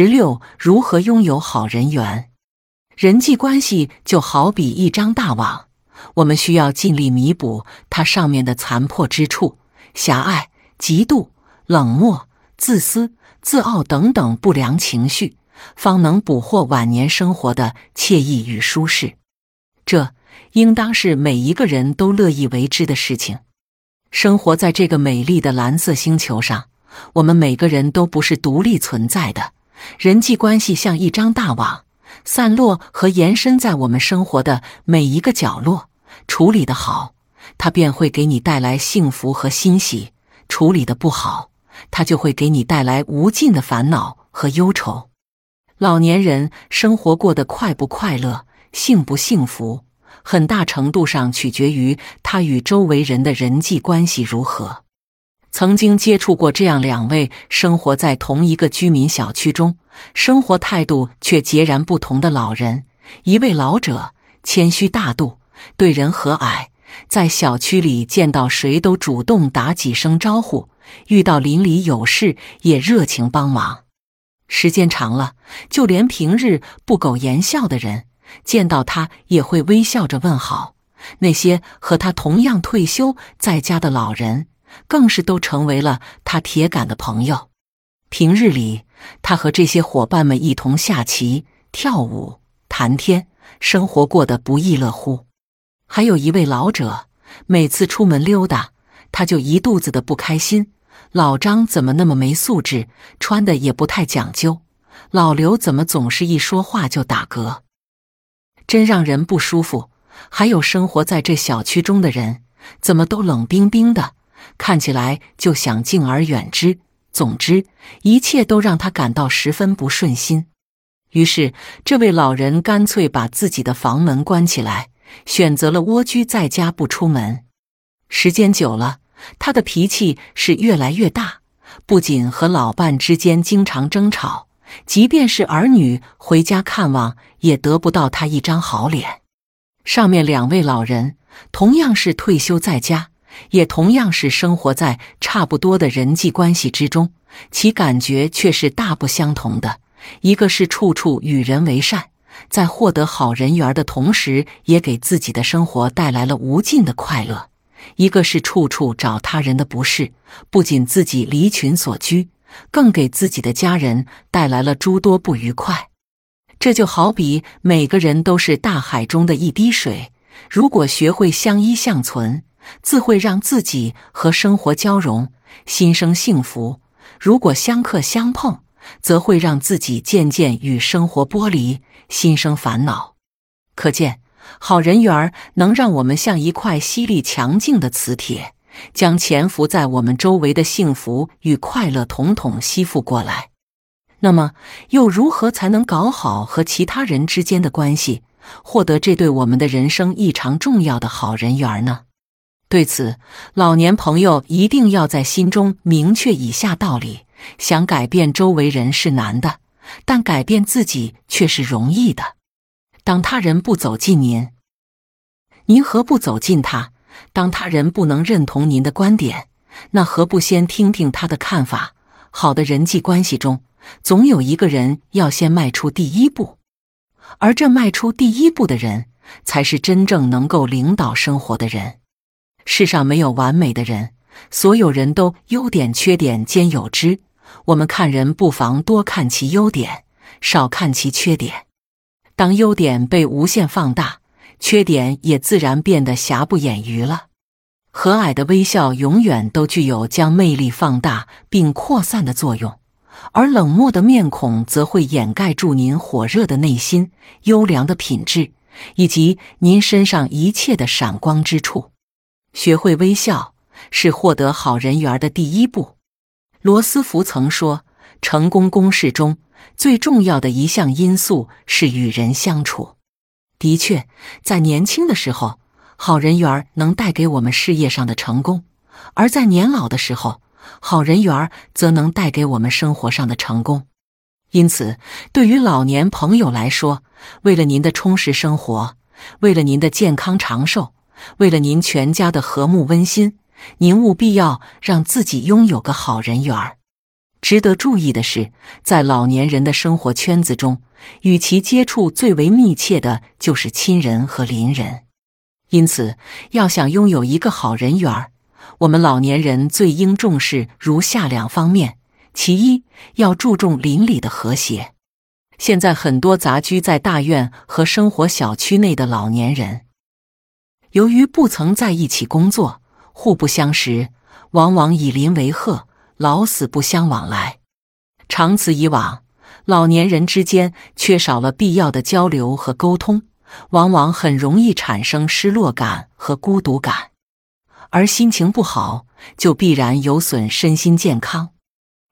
十六，如何拥有好人缘？人际关系就好比一张大网，我们需要尽力弥补它上面的残破之处，狭隘、嫉妒、冷漠、自私、自傲等等不良情绪，方能捕获晚年生活的惬意与舒适。这应当是每一个人都乐意为之的事情。生活在这个美丽的蓝色星球上。我们每个人都不是独立存在的，人际关系像一张大网，散落和延伸在我们生活的每一个角落。处理的好，它便会给你带来幸福和欣喜；处理的不好，它就会给你带来无尽的烦恼和忧愁。老年人生活过得快不快乐、幸不幸福，很大程度上取决于他与周围人的人际关系如何。曾经接触过这样两位生活在同一个居民小区中，生活态度却截然不同的老人。一位老者谦虚大度，对人和蔼，在小区里见到谁都主动打几声招呼，遇到邻里有事也热情帮忙。时间长了，就连平日不苟言笑的人，见到他也会微笑着问好。那些和他同样退休在家的老人。更是都成为了他铁杆的朋友。平日里，他和这些伙伴们一同下棋、跳舞、谈天，生活过得不亦乐乎。还有一位老者，每次出门溜达，他就一肚子的不开心。老张怎么那么没素质，穿的也不太讲究？老刘怎么总是一说话就打嗝，真让人不舒服。还有生活在这小区中的人，怎么都冷冰冰的？看起来就想敬而远之。总之，一切都让他感到十分不顺心。于是，这位老人干脆把自己的房门关起来，选择了蜗居在家不出门。时间久了，他的脾气是越来越大，不仅和老伴之间经常争吵，即便是儿女回家看望，也得不到他一张好脸。上面两位老人同样是退休在家。也同样是生活在差不多的人际关系之中，其感觉却是大不相同的。一个是处处与人为善，在获得好人缘的同时，也给自己的生活带来了无尽的快乐；一个是处处找他人的不是，不仅自己离群所居，更给自己的家人带来了诸多不愉快。这就好比每个人都是大海中的一滴水，如果学会相依相存。自会让自己和生活交融，心生幸福；如果相克相碰，则会让自己渐渐与生活剥离，心生烦恼。可见，好人缘能让我们像一块吸力强劲的磁铁，将潜伏在我们周围的幸福与快乐统统吸附过来。那么，又如何才能搞好和其他人之间的关系，获得这对我们的人生异常重要的好人缘呢？对此，老年朋友一定要在心中明确以下道理：想改变周围人是难的，但改变自己却是容易的。当他人不走近您，您何不走近他？当他人不能认同您的观点，那何不先听听他的看法？好的人际关系中，总有一个人要先迈出第一步，而这迈出第一步的人，才是真正能够领导生活的人。世上没有完美的人，所有人都优点缺点兼有之。我们看人不妨多看其优点，少看其缺点。当优点被无限放大，缺点也自然变得瑕不掩瑜了。和蔼的微笑永远都具有将魅力放大并扩散的作用，而冷漠的面孔则会掩盖住您火热的内心、优良的品质以及您身上一切的闪光之处。学会微笑是获得好人缘的第一步。罗斯福曾说：“成功公式中最重要的一项因素是与人相处。”的确，在年轻的时候，好人缘能带给我们事业上的成功；而在年老的时候，好人缘则能带给我们生活上的成功。因此，对于老年朋友来说，为了您的充实生活，为了您的健康长寿。为了您全家的和睦温馨，您务必要让自己拥有个好人缘儿。值得注意的是，在老年人的生活圈子中，与其接触最为密切的就是亲人和邻人。因此，要想拥有一个好人缘儿，我们老年人最应重视如下两方面：其一，要注重邻里的和谐。现在很多杂居在大院和生活小区内的老年人，由于不曾在一起工作，互不相识，往往以邻为壑，老死不相往来。长此以往，老年人之间缺少了必要的交流和沟通。往往很容易产生失落感和孤独感，而心情不好就必然有损身心健康。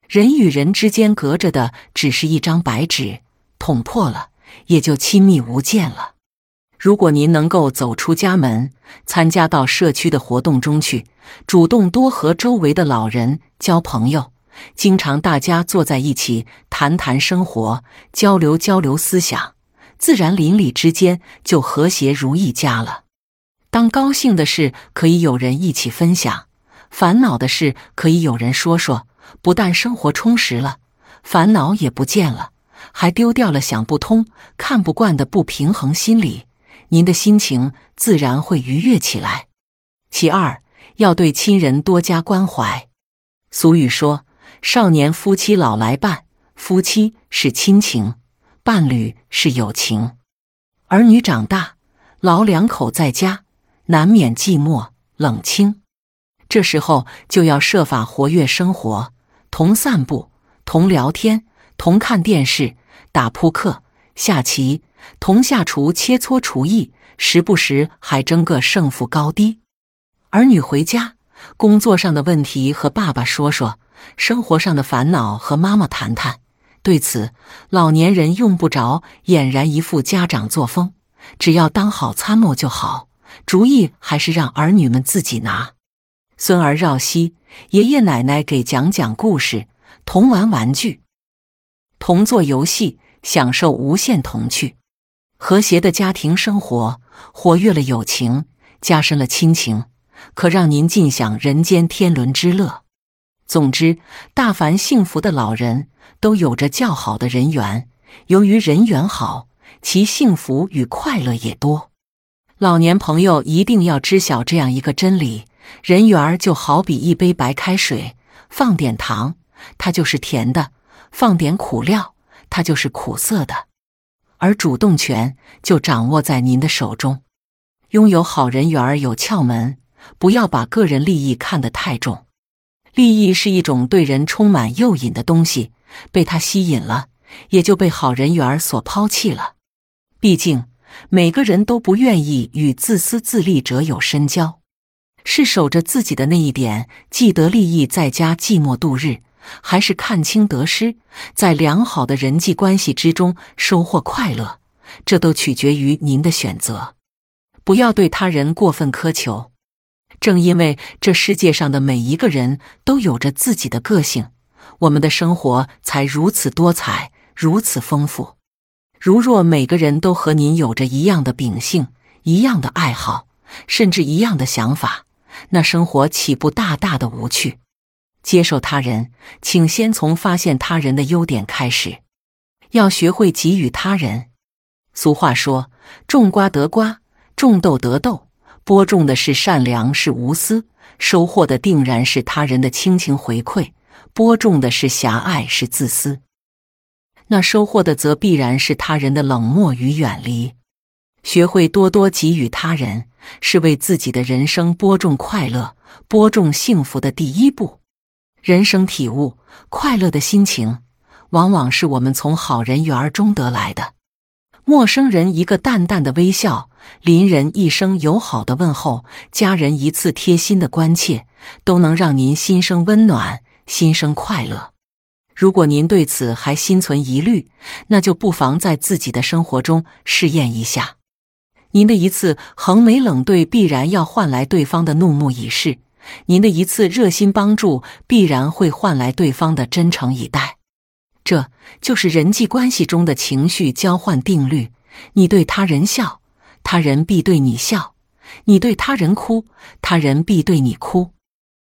人与人之间隔着的只是一张白纸，捅破了也就亲密无间了。如果您能够走出家门，参加到社区的活动中去，主动多和周围的老人交朋友，经常大家坐在一起谈谈生活，交流交流思想。自然邻里之间就和谐如一家了。当高兴的事可以有人一起分享，烦恼的事可以有人说说，不但生活充实了，烦恼也不见了，还丢掉了想不通、看不惯的不平衡心理，您的心情自然会愉悦起来。其二，要对亲人多加关怀。俗语说：“少年夫妻老来伴，夫妻是亲情。”伴侣是友情，儿女长大，老两口在家，难免寂寞冷清。这时候就要设法活跃生活，同散步，同聊天，同看电视，打扑克、下棋，同下厨切磋厨艺，时不时还争个胜负高低。儿女回家，工作上的问题和爸爸说说，生活上的烦恼和妈妈谈谈。对此，老年人用不着俨然一副家长作风，只要当好参谋就好。主意还是让儿女们自己拿。孙儿绕膝，爷爷奶奶给讲讲故事，同玩玩具，同做游戏，享受无限童趣。和谐的家庭生活，活跃了友情，加深了亲情，可让您尽享人间天伦之乐。总之，大凡幸福的老人。都有着较好的人缘，由于人缘好，其幸福与快乐也多。老年朋友一定要知晓这样一个真理：人缘就好比一杯白开水，放点糖，它就是甜的；放点苦料，它就是苦涩的。而主动权就掌握在您的手中。拥有好人缘有窍门，不要把个人利益看得太重。利益是一种对人充满诱引的东西。被他吸引了，也就被好人缘所抛弃了。毕竟每个人都不愿意与自私自利者有深交，是守着自己的那一点，既得利益，在家寂寞度日，还是看清得失，在良好的人际关系之中收获快乐？这都取决于您的选择。不要对他人过分苛求。正因为这世界上的每一个人都有着自己的个性。我们的生活才如此多彩，如此丰富。如若每个人都和您有着一样的秉性、一样的爱好，甚至一样的想法，那生活岂不大大的无趣？接受他人，请先从发现他人的优点开始，要学会给予他人。俗话说：“种瓜得瓜，种豆得豆。”播种的是善良，是无私；收获的定然是他人的亲情回馈。播种的是狭隘，是自私；那收获的则必然是他人的冷漠与远离。学会多多给予他人，是为自己的人生播种快乐、播种幸福的第一步。人生体悟，快乐的心情，往往是我们从好人缘中得来的。陌生人一个淡淡的微笑，邻人一声友好的问候，家人一次贴心的关切，都能让您心生温暖。心生快乐。如果您对此还心存疑虑，那就不妨在自己的生活中试验一下。您的一次横眉冷对，必然要换来对方的怒目以视；您的一次热心帮助，必然会换来对方的真诚以待。这就是人际关系中的情绪交换定律：你对他人笑，他人必对你笑；你对他人哭，他人必对你哭。